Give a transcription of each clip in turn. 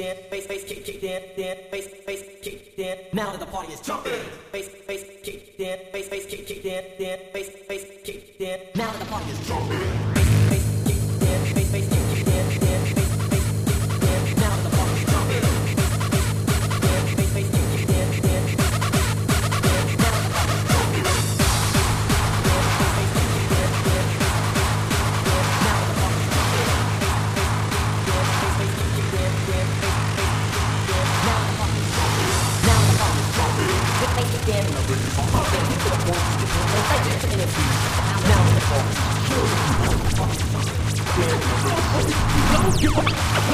Face, face, kick, kicked in, then face, face, kick, in. Now that the party is jumping, Face, bass kicked in, face, bass kick, in, then face, face, kick, in. Now that the party is jumping. Don't give up.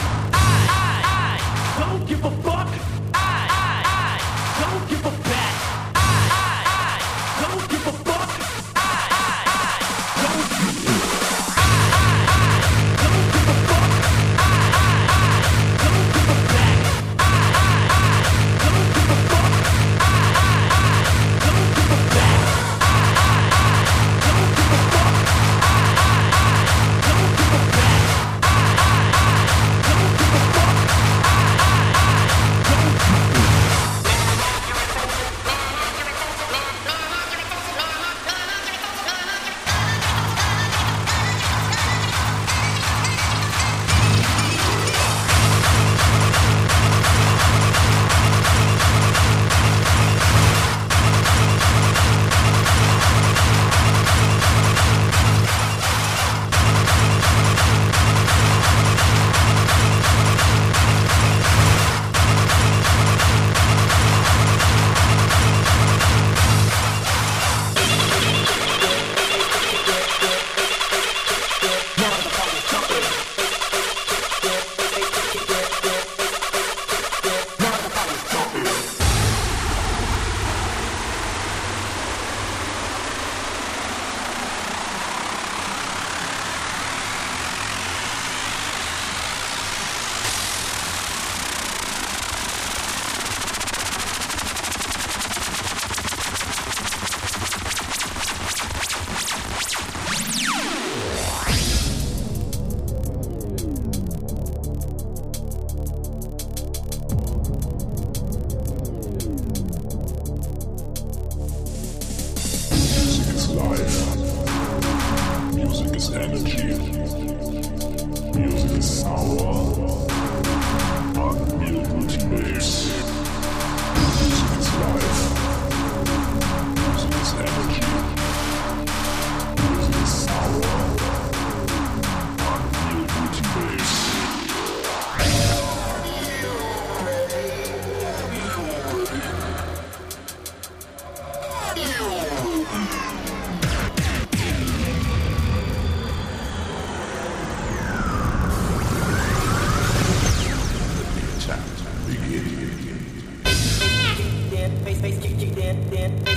did.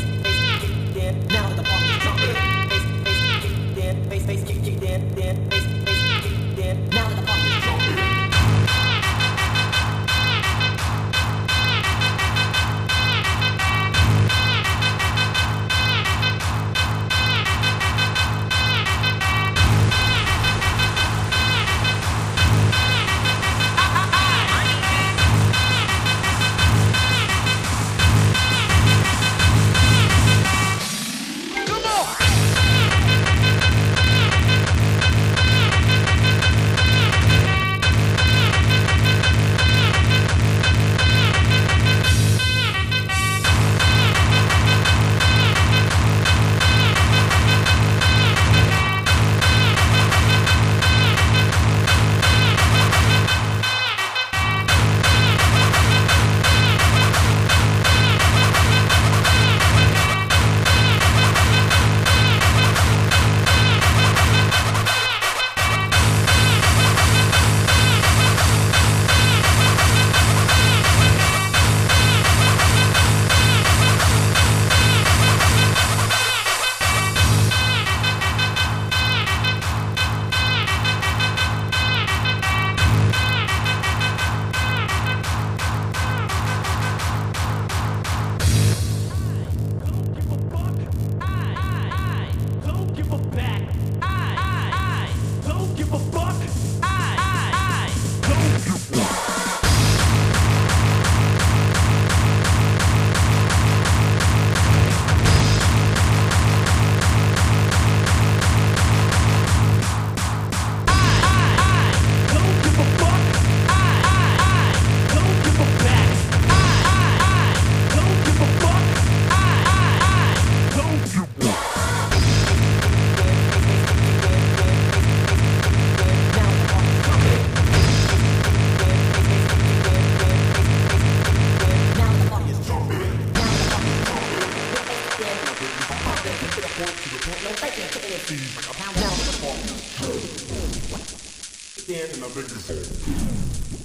Stand in the biggest.